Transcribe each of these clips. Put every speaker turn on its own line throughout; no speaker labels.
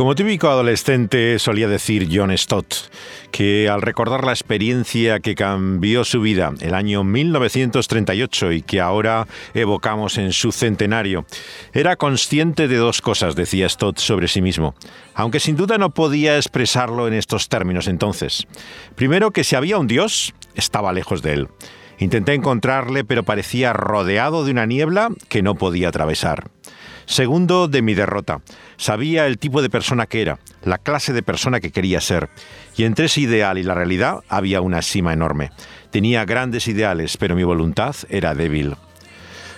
Como típico adolescente solía decir John Stott que al recordar la experiencia que cambió su vida el año 1938 y que ahora evocamos en su centenario, era consciente de dos cosas, decía Stott sobre sí mismo, aunque sin duda no podía expresarlo en estos términos entonces. Primero que si había un Dios, estaba lejos de él. Intenté encontrarle, pero parecía rodeado de una niebla que no podía atravesar. Segundo, de mi derrota. Sabía el tipo de persona que era, la clase de persona que quería ser. Y entre ese ideal y la realidad había una cima enorme. Tenía grandes ideales, pero mi voluntad era débil.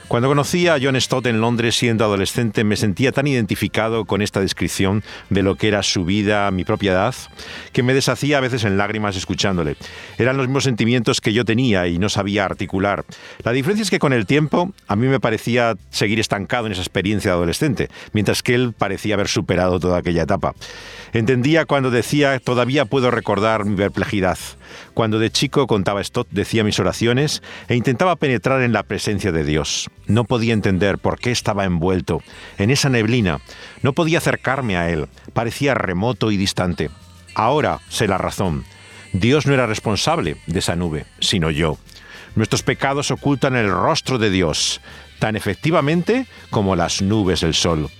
Cuando conocí a John Stott en Londres siendo adolescente me sentía tan identificado con esta descripción de lo que era su vida, mi propia edad, que me deshacía a veces en lágrimas escuchándole. Eran los mismos sentimientos que yo tenía y no sabía articular. La diferencia es que con el tiempo a mí me parecía seguir estancado en esa experiencia de adolescente, mientras que él parecía haber superado toda aquella etapa. Entendía cuando decía todavía puedo recordar mi perplejidad. Cuando de chico contaba Stott, decía mis oraciones e intentaba penetrar en la presencia de Dios. No podía entender por qué estaba envuelto en esa neblina. No podía acercarme a él. Parecía remoto y distante. Ahora sé la razón. Dios no era responsable de esa nube, sino yo. Nuestros pecados ocultan el rostro de Dios, tan efectivamente como las nubes del sol.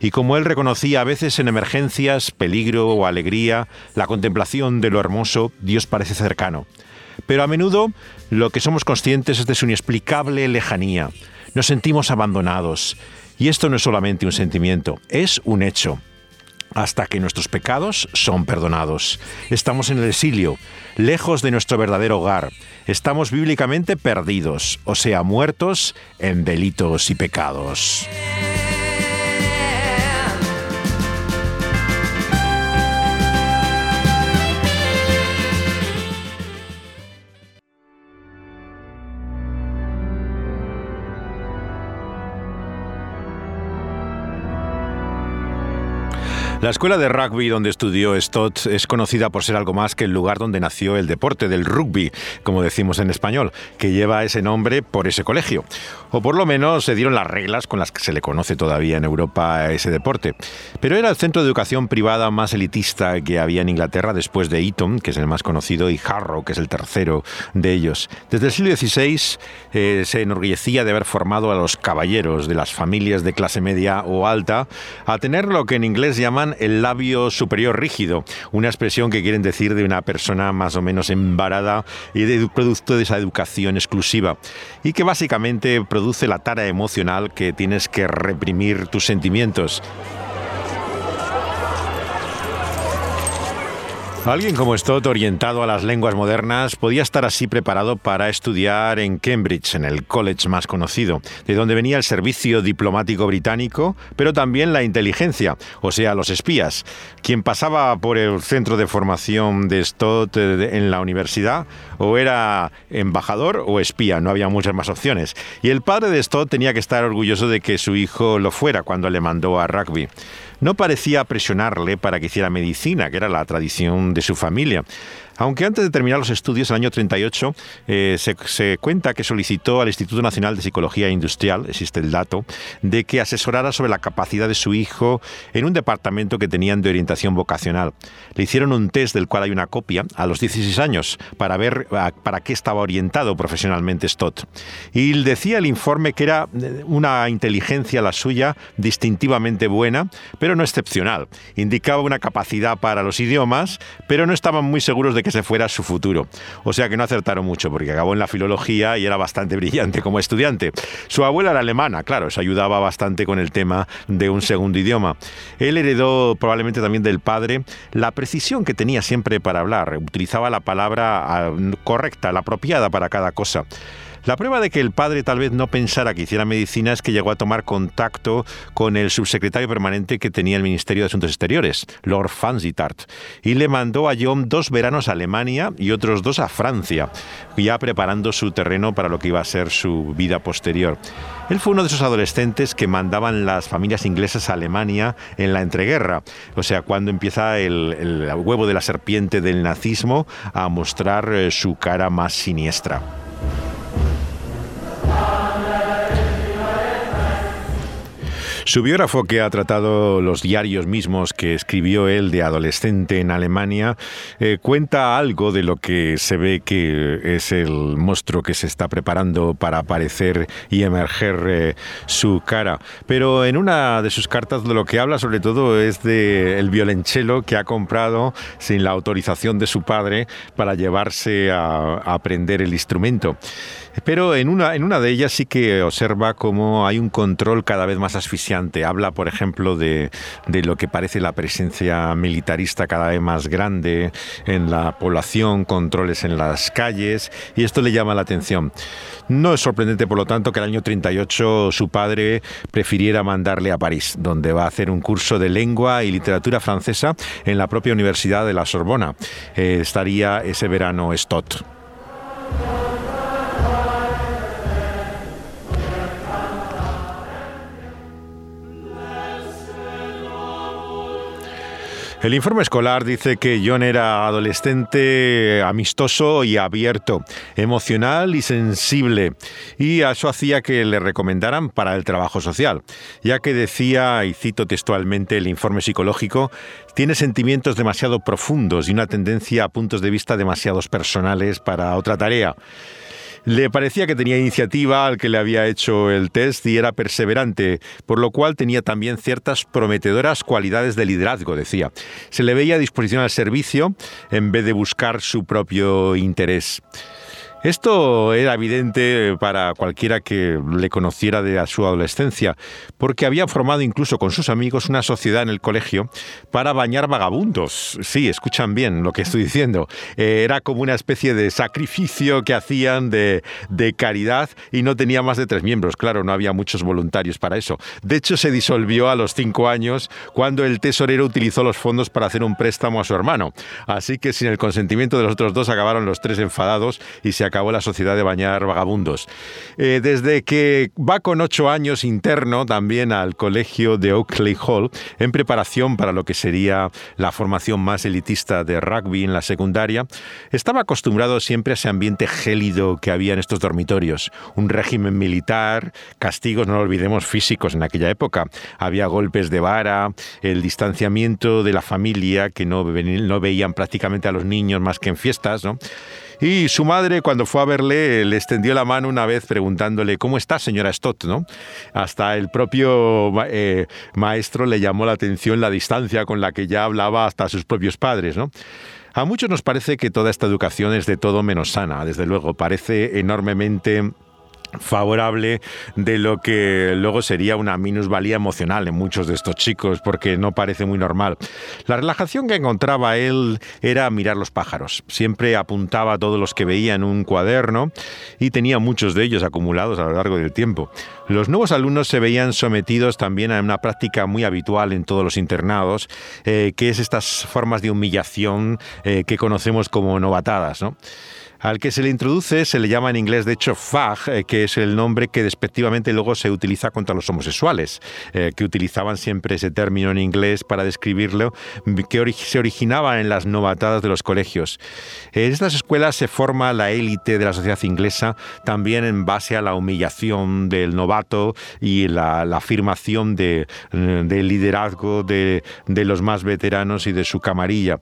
Y como él reconocía a veces en emergencias, peligro o alegría, la contemplación de lo hermoso, Dios parece cercano. Pero a menudo lo que somos conscientes es de su inexplicable lejanía, nos sentimos abandonados. Y esto no es solamente un sentimiento, es un hecho. Hasta que nuestros pecados son perdonados. Estamos en el exilio, lejos de nuestro verdadero hogar. Estamos bíblicamente perdidos, o sea, muertos en delitos y pecados. La escuela de rugby donde estudió Stott es conocida por ser algo más que el lugar donde nació el deporte del rugby, como decimos en español, que lleva ese nombre por ese colegio. O por lo menos se dieron las reglas con las que se le conoce todavía en Europa a ese deporte. Pero era el centro de educación privada más elitista que había en Inglaterra después de Eton, que es el más conocido, y Harrow, que es el tercero de ellos. Desde el siglo XVI eh, se enorgullecía de haber formado a los caballeros de las familias de clase media o alta a tener lo que en inglés llaman el labio superior rígido, una expresión que quieren decir de una persona más o menos embarada y de producto de esa educación exclusiva, y que básicamente produce la tara emocional que tienes que reprimir tus sentimientos. Alguien como Stott, orientado a las lenguas modernas, podía estar así preparado para estudiar en Cambridge, en el college más conocido, de donde venía el servicio diplomático británico, pero también la inteligencia, o sea, los espías. Quien pasaba por el centro de formación de Stott eh, en la universidad, o era embajador o espía, no había muchas más opciones. Y el padre de Stott tenía que estar orgulloso de que su hijo lo fuera cuando le mandó a rugby no parecía presionarle para que hiciera medicina, que era la tradición de su familia. Aunque antes de terminar los estudios, el año 38, eh, se, cuenta que solicitó al Instituto Nacional de Psicología Industrial, existe el dato, de que asesorara sobre la capacidad de su hijo en un departamento que tenían de orientación vocacional. Le hicieron un test del cual hay una copia a los 16 años para ver para qué estaba orientado profesionalmente Stott. Y decía el informe que era eh, una inteligencia la suya distintivamente buena, pero no excepcional. Indicaba una capacidad para los idiomas, pero no estaban muy seguros de que se fuera su futuro. O sea que no acertaron mucho porque acabó en la filología y era bastante brillante como estudiante. Su abuela era alemana, claro, eso ayudaba bastante con el tema de un segundo idioma. Él heredó probablemente también del padre la precisión que tenía siempre para hablar. Utilizaba la palabra ah, correcta, la apropiada para cada cosa. La prueba de que el padre tal vez no pensara que hiciera medicina es que llegó a tomar contacto con el subsecretario permanente que tenía el Ministerio de Asuntos Exteriores, Lord Fanzitart, y le mandó a John dos veranos a Alemania y otros dos a Francia, ya preparando su terreno para lo que iba a ser su vida posterior. Él fue uno de esos adolescentes que mandaban las familias inglesas a Alemania en la entreguerra, o sea, cuando empieza el, el huevo de la serpiente del nazismo a mostrar eh, su cara más siniestra. Su biógrafo, que ha tratado los diarios mismos que escribió él de adolescente en Alemania, eh, cuenta algo de lo que se ve que es el monstruo que se está preparando para aparecer y emerger eh, su cara. Pero en una de sus cartas de lo que habla sobre todo es de el violonchelo que ha comprado sin la autorización de su padre para llevarse a aprender el instrumento. Pero en una, en una de ellas sí que observa cómo hay un control cada vez más asfixiante. Habla, por ejemplo, de, de lo que parece la presencia militarista cada vez más grande en la población, controles en las calles, y esto le llama la atención. No es sorprendente, por lo tanto, que el año 38 su padre prefiriera mandarle a París, donde va a hacer un curso de lengua y literatura francesa en la propia Universidad de la Sorbona. Eh, estaría ese verano Stott. El informe escolar dice que John era adolescente amistoso y abierto, emocional y sensible, y eso hacía que le recomendaran para el trabajo social, ya que decía, y cito textualmente el informe psicológico, tiene sentimientos demasiado profundos y una tendencia a puntos de vista demasiados personales para otra tarea. Le parecía que tenía iniciativa al que le había hecho el test y era perseverante, por lo cual tenía también ciertas prometedoras cualidades de liderazgo, decía. Se le veía a disposición al servicio en vez de buscar su propio interés. Esto era evidente para cualquiera que le conociera de su adolescencia, porque había formado incluso con sus amigos una sociedad en el colegio para bañar vagabundos. Sí, escuchan bien lo que estoy diciendo. Eh, era como una especie de sacrificio que hacían de, de caridad y no tenía más de tres miembros. Claro, no había muchos voluntarios para eso. De hecho, se disolvió a los cinco años cuando el tesorero utilizó los fondos para hacer un préstamo a su hermano. Así que sin el consentimiento de los otros dos acabaron los tres enfadados y se acabó la sociedad de bañar vagabundos. Eh, desde que va con ocho años interno también al colegio de Oakley Hall en preparación para lo que sería la formación más elitista de rugby en la secundaria, estaba acostumbrado siempre a ese ambiente gélido que había en estos dormitorios. Un régimen militar, castigos, no lo olvidemos, físicos en aquella época. Había golpes de vara, el distanciamiento de la familia, que no, no veían prácticamente a los niños más que en fiestas, ¿no? Y su madre, cuando fue a verle, le extendió la mano una vez preguntándole, ¿cómo está, señora Stott? ¿no? Hasta el propio eh, maestro le llamó la atención la distancia con la que ya hablaba hasta sus propios padres. ¿no? A muchos nos parece que toda esta educación es de todo menos sana, desde luego, parece enormemente favorable de lo que luego sería una minusvalía emocional en muchos de estos chicos, porque no parece muy normal. La relajación que encontraba él era mirar los pájaros. Siempre apuntaba a todos los que veía en un cuaderno y tenía muchos de ellos acumulados a lo largo del tiempo. Los nuevos alumnos se veían sometidos también a una práctica muy habitual en todos los internados, eh, que es estas formas de humillación eh, que conocemos como novatadas. ¿no? Al que se le introduce se le llama en inglés, de hecho, fag, eh, que es el nombre que despectivamente luego se utiliza contra los homosexuales, eh, que utilizaban siempre ese término en inglés para describirlo, que se originaba en las novatadas de los colegios. En estas escuelas se forma la élite de la sociedad inglesa también en base a la humillación del novato y la, afirmación del liderazgo de, de los más veteranos y de su camarilla.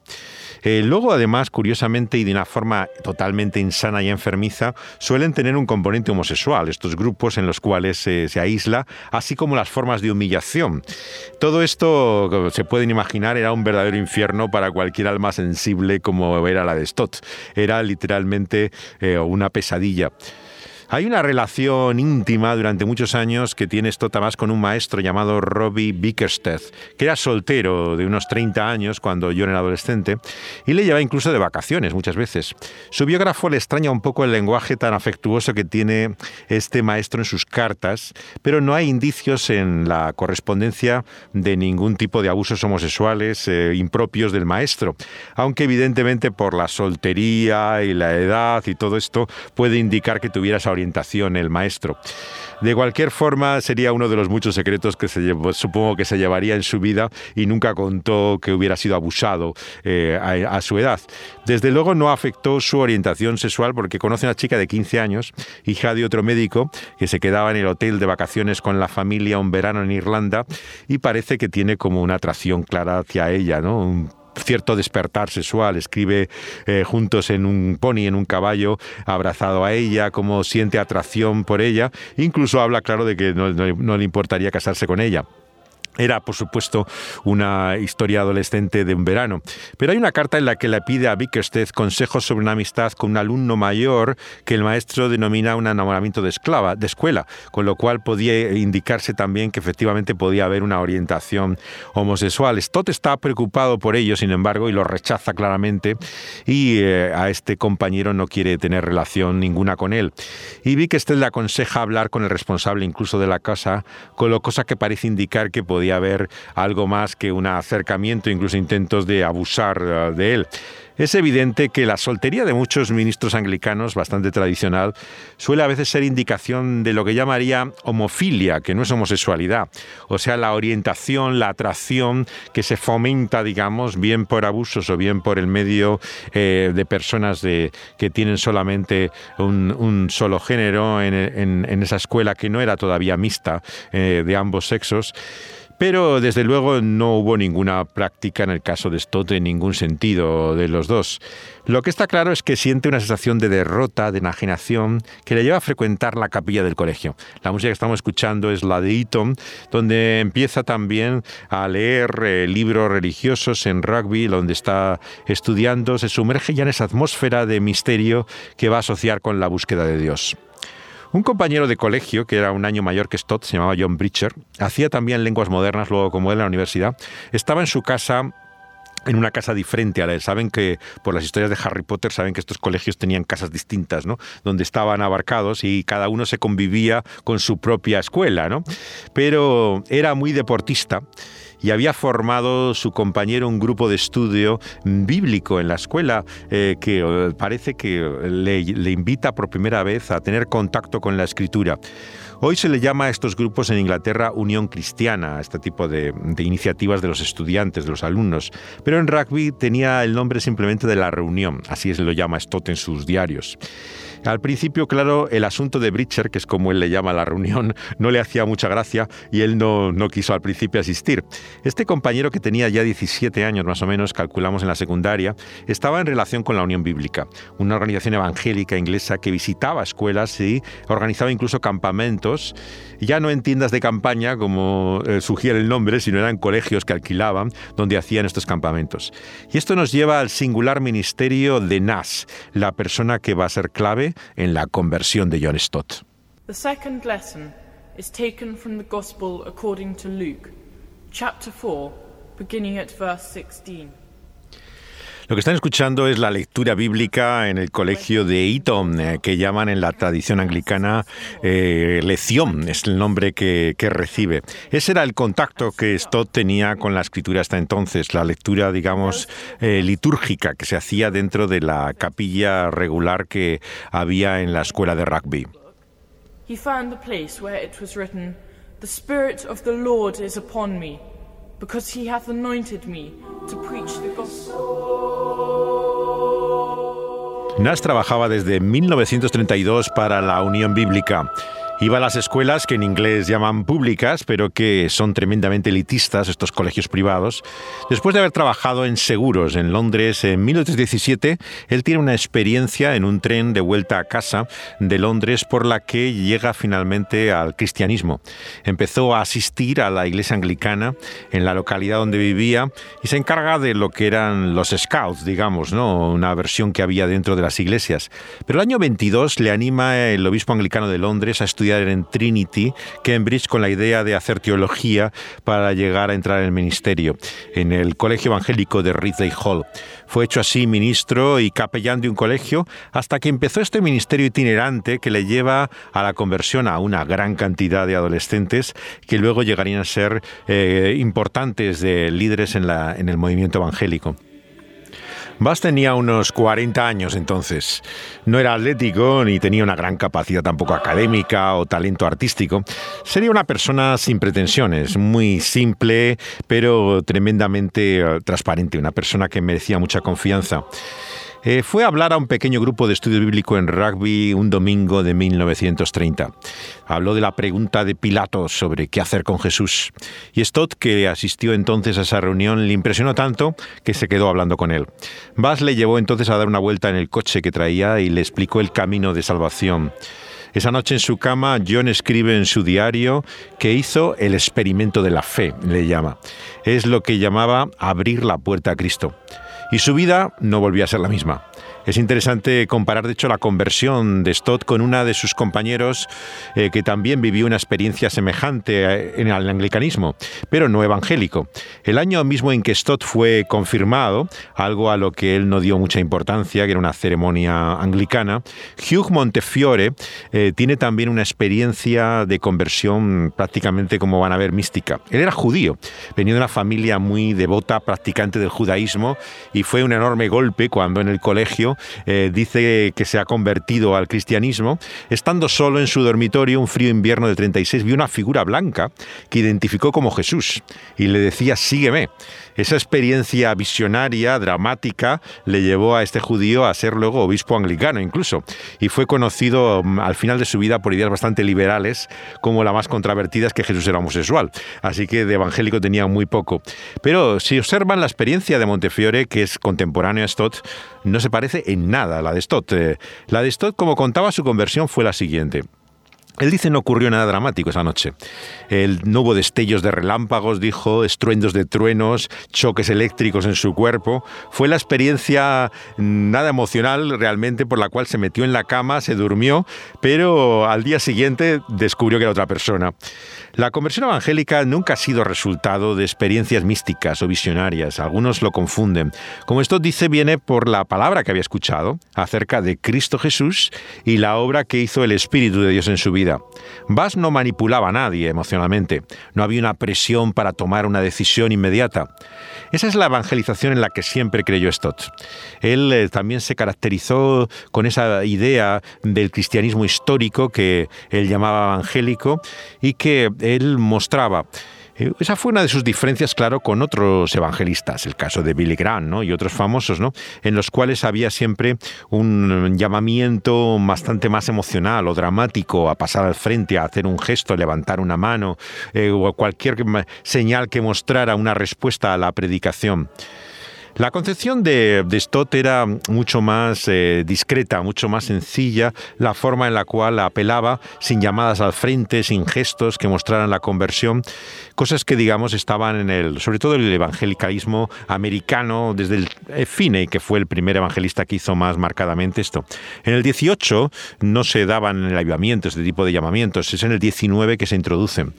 Eh, luego, además, curiosamente y de una forma totalmente insana y enfermiza, suelen tener un componente homosexual, estos grupos en los cuales se aísla, así como las formas de humillación. Todo esto, se pueden imaginar, era un verdadero infierno para cualquier alma sensible como era la de Stott. Era literalmente eh, una pesadilla. Hay una relación íntima durante muchos años que tiene Stott más con un maestro llamado Robbie Bickerstead, que era soltero de unos 30 años cuando yo era adolescente y le lleva incluso de vacaciones muchas veces. Su biógrafo le extraña un poco el lenguaje tan afectuoso que tiene este maestro en sus cartas, pero no hay indicios en la correspondencia de ningún tipo de abusos homosexuales eh, impropios del maestro, aunque evidentemente por la soltería y la edad y todo esto puede indicar que tuviera esa orientación el maestro. De cualquier forma, sería uno de los muchos secretos que se supongo que se llevaría en su vida y nunca contó que hubiera sido abusado eh, a, su edad. Desde luego no afectó su orientación sexual porque conoce a una chica de 15 años, hija de otro médico, que se quedaba en el hotel de vacaciones con la familia un verano en Irlanda y parece que tiene como una atracción clara hacia ella, ¿no? Cierto despertar sexual. Escribe eh, juntos en un pony, en un caballo, abrazado a ella, cómo siente atracción por ella. Incluso habla, claro, de que no le importaría casarse con ella. Era, por supuesto, una historia adolescente de un verano. Pero hay una carta en la que le pide a Bickerstead consejos sobre una amistad con un alumno mayor que el maestro denomina un enamoramiento de esclava, de escuela, con lo cual podía indicarse también que efectivamente podía haber una orientación homosexual. Stott está preocupado por ello, sin embargo, y lo rechaza claramente, y eh, a este compañero no quiere tener relación ninguna con él. Y Bickerstead le aconseja hablar con el responsable incluso de la casa, con lo cosa que parece indicar que podía haber algo más que un acercamiento, incluso intentos de abusar eh, de él. Es evidente que la soltería de muchos ministros anglicanos, bastante tradicional, suele a veces ser indicación de lo que llamaría homofilia, que no es homosexualidad, o sea, la orientación, la atracción que se fomenta, digamos, bien por abusos o bien por el medio eh, de personas de, que tienen solamente un, solo género en, esa escuela que no era todavía mixta eh, de ambos sexos. Pero desde luego no hubo ninguna práctica en el caso de Stott en ningún sentido de los dos. Lo que está claro es que siente una sensación de derrota, de enajenación, que le lleva a frecuentar la capilla del colegio. La música que estamos escuchando es la de Eton, donde empieza también a leer eh, libros religiosos en rugby, donde está estudiando, se sumerge ya en esa atmósfera de misterio que va a asociar con la búsqueda de Dios. Un compañero de colegio, que era un año mayor que Stott, se llamaba John Bridger, hacía también lenguas modernas luego como él en la universidad, estaba en su casa en una casa diferente a la Saben que por las historias de Harry Potter saben que estos colegios tenían casas distintas, ¿no? Donde estaban abarcados y cada uno se convivía con su propia escuela, ¿no? Pero era muy deportista y había formado su compañero un grupo de estudio bíblico en la escuela eh, que eh, parece que le, invita por primera vez a tener contacto con la escritura. Hoy se le llama a estos grupos en Inglaterra Unión Cristiana, a este tipo de, iniciativas de los estudiantes, de los alumnos. Pero en rugby tenía el nombre simplemente de la reunión, así se lo llama Stott en sus diarios. Al principio, claro, el asunto de Bridger, que es como él le llama la reunión, no le hacía mucha gracia y él no, no quiso al principio asistir. Este compañero que tenía ya 17 años más o menos, calculamos en la secundaria, estaba en relación con la Unión Bíblica, una organización evangélica inglesa que visitaba escuelas y organizaba incluso campamentos, ya no en tiendas de campaña como eh, sugiere el nombre, sino eran colegios que alquilaban donde hacían estos campamentos. Y esto nos lleva al singular ministerio de Nas, la persona que va a ser clave en la conversión de John Stott.
The second lesson is taken from the Gospel according to Luke, chapter 4, beginning at verse 16.
Lo que están escuchando es la lectura bíblica en el colegio de Eton, eh, que llaman en la tradición anglicana eh, lección, es el nombre que, recibe. Ese era el contacto que Stott tenía con la escritura hasta entonces, la lectura, digamos, eh, litúrgica que se hacía dentro de la capilla regular que había en la escuela de rugby.
He found the place where it was written, The Spirit of the Lord is upon me because he hath anointed me to preach the gospel.
Nas trabajaba desde 1932 para la Unión Bíblica. Iba a las escuelas que en inglés llaman públicas, pero que son tremendamente elitistas, estos colegios privados. Después de haber trabajado en seguros en Londres en 1917, él tiene una experiencia en un tren de vuelta a casa de Londres por la que llega finalmente al cristianismo. Empezó a asistir a la iglesia anglicana en la localidad donde vivía y se encarga de lo que eran los scouts, digamos, ¿no? una versión que había dentro de las iglesias. Pero el año 22 le anima el obispo anglicano de Londres a estudiar en Trinity, Cambridge, con la idea de hacer teología para llegar a entrar en el ministerio, en el Colegio Evangélico de Ridley Hall. Fue hecho así ministro y capellán de un colegio hasta que empezó este ministerio itinerante que le lleva a la conversión a una gran cantidad de adolescentes que luego llegarían a ser eh, importantes de líderes en el movimiento evangélico. Bass tenía unos 40 años entonces. No era atlético ni tenía una gran capacidad tampoco académica o talento artístico. Sería una persona sin pretensiones, muy simple, pero tremendamente eh, transparente, una persona que merecía mucha confianza. Eh, fue a hablar a un pequeño grupo de estudio bíblico en rugby un domingo de 1930. Habló de la pregunta de Pilato sobre qué hacer con Jesús. Y Stott, que asistió entonces a esa reunión, le impresionó tanto que se quedó hablando con él. Bass le llevó entonces a dar una vuelta en el coche que traía y le explicó el camino de salvación. Esa noche en su cama, John escribe en su diario que hizo el experimento de la fe, le llama. Es lo que llamaba abrir la puerta a Cristo y su vida no volvió a ser la misma. Es interesante comparar, de hecho, la conversión de Stott con una de sus compañeros eh, que también vivió una experiencia semejante eh, en el anglicanismo, pero no evangélico. El año mismo en que Stott fue confirmado, algo a lo que él no dio mucha importancia, que era una ceremonia anglicana, Hugh Montefiore eh, tiene también una experiencia de conversión prácticamente como van a ver mística. Él era judío, venía de una familia muy devota, practicante del judaísmo, y fue un enorme golpe cuando en el colegio eh, dice que se ha convertido al cristianismo. Estando solo en su dormitorio, un frío invierno de 36, vio una figura blanca que identificó como Jesús y le decía, sígueme. Esa experiencia visionaria, dramática, le llevó a este judío a ser luego obispo anglicano incluso, y fue conocido mm, al final de su vida por ideas bastante liberales, como la más contravertida es que Jesús era homosexual, así que de evangélico tenía muy poco. Pero si observan la experiencia de Montefiore, que es contemporáneo a Stott, no se parece en nada la de Stott. Eh, la de Stott, como contaba su conversión, fue la siguiente. Él dice no ocurrió nada dramático esa noche. No hubo destellos de relámpagos, dijo, estruendos de truenos, choques eléctricos en su cuerpo. Fue la experiencia nada emocional realmente por la cual se metió en la cama, se durmió, pero al día siguiente descubrió que era otra persona. La conversión evangélica nunca ha sido resultado de experiencias místicas o visionarias. Algunos lo confunden. Como esto dice, viene por la palabra que había escuchado acerca de Cristo Jesús y la obra que hizo el Espíritu de Dios en su vida. Bass no manipulaba a nadie emocionalmente. No había una presión para tomar una decisión inmediata. Esa es la evangelización en la que siempre creyó Stott. Él eh, también se caracterizó con esa idea del cristianismo histórico que él llamaba evangélico y que él mostraba. Eh, esa fue una de sus diferencias, claro, con otros evangelistas, el caso de Billy Graham ¿no? y otros famosos, ¿no? en los cuales había siempre un llamamiento bastante más emocional o dramático a pasar al frente, a hacer un gesto, levantar una mano eh, o cualquier señal que mostrara una respuesta a la predicación. La concepción de, Stott era mucho más eh, discreta, mucho más sencilla, la forma en la cual apelaba sin llamadas al frente, sin gestos que mostraran la conversión, cosas que digamos estaban en el, sobre todo el evangelicalismo americano desde el eh, Finney, que fue el primer evangelista que hizo más marcadamente esto. En el 18 no se daban en el avivamiento este tipo de llamamientos, es en el 19 que se introducen.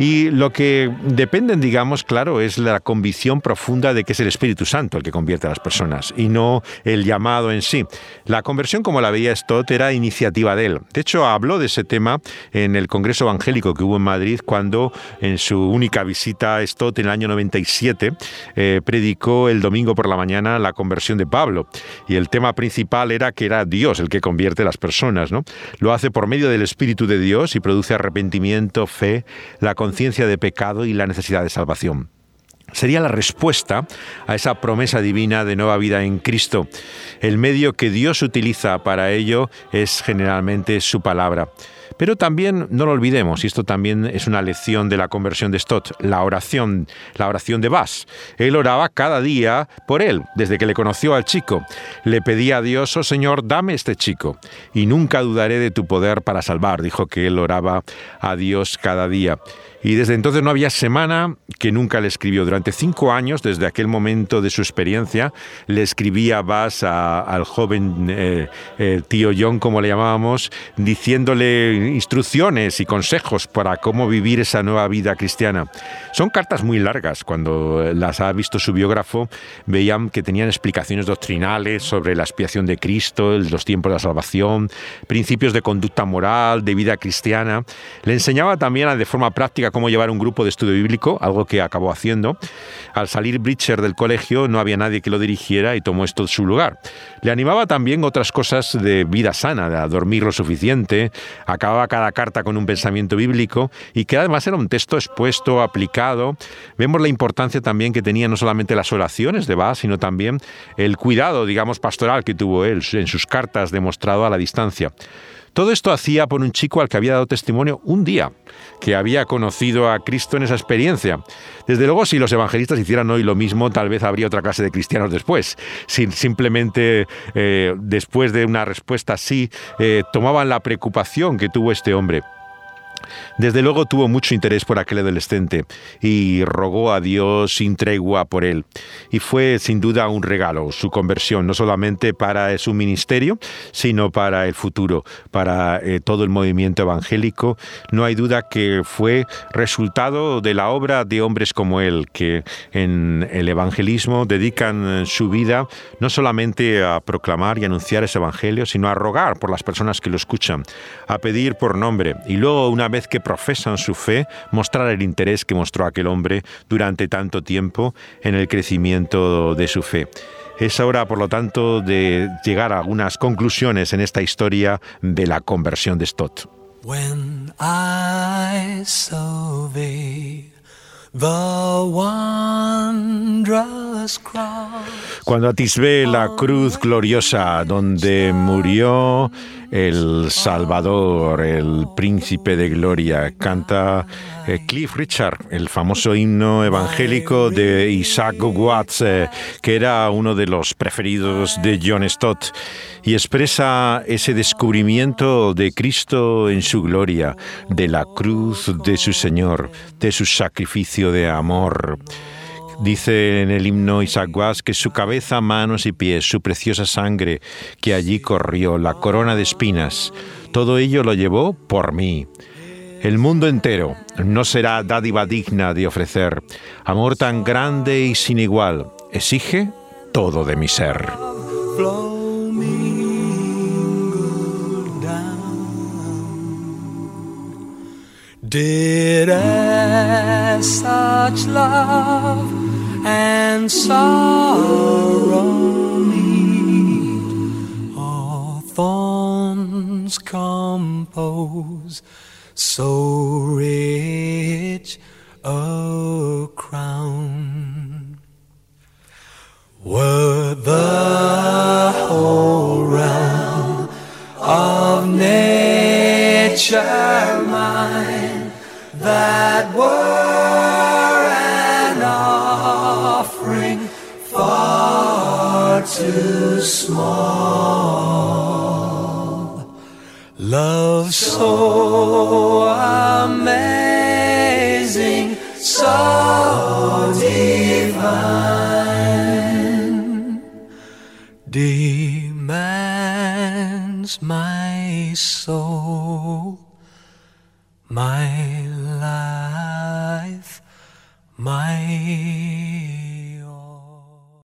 Y lo que dependen, digamos, claro, es la convicción profunda de que es el Espíritu Santo el que convierte a las personas y no el llamado en sí. La conversión, como la veía Stott, era iniciativa de él. De hecho, habló de ese tema en el Congreso Evangélico que hubo en Madrid cuando, en su única visita a Stott en el año 97, eh, predicó el domingo por la mañana la conversión de Pablo. Y el tema principal era que era Dios el que convierte a las personas. ¿no? Lo hace por medio del Espíritu de Dios y produce arrepentimiento, fe, la conciencia de pecado y la necesidad de salvación. Sería la respuesta a esa promesa divina de nueva vida en Cristo. El medio que Dios utiliza para ello es generalmente su palabra. Pero también no lo olvidemos, y esto también es una lección de la conversión de Stott, la oración, la oración de Bass. Él oraba cada día por él, desde que le conoció al chico. Le pedía a Dios, oh Señor, dame este chico, y nunca dudaré de tu poder para salvar, dijo que él oraba a Dios cada día. Y desde entonces no había semana que nunca le escribió. Durante cinco años, desde aquel momento de su experiencia, le escribía Bass al joven eh, eh, tío John, como le llamábamos, diciéndole instrucciones y consejos para cómo vivir esa nueva vida cristiana. Son cartas muy largas. Cuando las ha visto su biógrafo, veían que tenían explicaciones doctrinales sobre la expiación de Cristo, los tiempos de la salvación, principios de conducta moral, de vida cristiana. Le enseñaba también de forma práctica cómo llevar un grupo de estudio bíblico, algo que acabó haciendo, Al salir Bridger del colegio no había nadie que lo dirigiera y tomó esto su lugar. Le animaba también otras cosas de vida sana, de dormir lo suficiente, acababa cada carta con un pensamiento bíblico y que además era un texto expuesto, aplicado. Vemos la importancia también que tenía no solamente las oraciones de Bach, sino también el cuidado, digamos, pastoral que tuvo él en sus cartas demostrado a la distancia. Todo esto hacía por un chico al que había dado testimonio un día, que había conocido a Cristo en esa experiencia. Desde luego, si los evangelistas hicieran hoy lo mismo, tal vez habría otra clase de cristianos después. Si simplemente eh, después de una respuesta así, eh, tomaban la preocupación que tuvo este hombre. Desde luego tuvo mucho interés por aquel adolescente y rogó a Dios sin tregua por él. Y fue sin duda un regalo su conversión, no solamente para su ministerio, sino para el futuro, para eh, todo el movimiento evangélico. No hay duda que fue resultado de la obra de hombres como él, que en el evangelismo dedican su vida no solamente a proclamar y anunciar ese evangelio, sino a rogar por las personas que lo escuchan, a pedir por nombre y luego una vez que profesan su fe, mostrar el interés que mostró aquel hombre durante tanto tiempo en el crecimiento de su fe. Es hora, por lo tanto, de llegar a algunas conclusiones en esta historia de la conversión de Stott. Cuando atisbé la cruz gloriosa donde murió el Salvador, el príncipe de gloria, canta eh, Cliff Richard, el famoso himno evangélico de Isaac Watts, eh, que era uno de los preferidos de John Stott, y expresa ese descubrimiento de Cristo en su gloria, de la cruz de su Señor, de su sacrificio de amor. Dice en el himno Isaac que su cabeza, manos y pies, su preciosa sangre que allí corrió, la corona de espinas, todo ello lo llevó por mí. El mundo entero no será dádiva digna de ofrecer. Amor tan grande y sin igual exige todo de mi ser. And sorrow meet, all thorns compose so rich a crown. Were the too small. Love so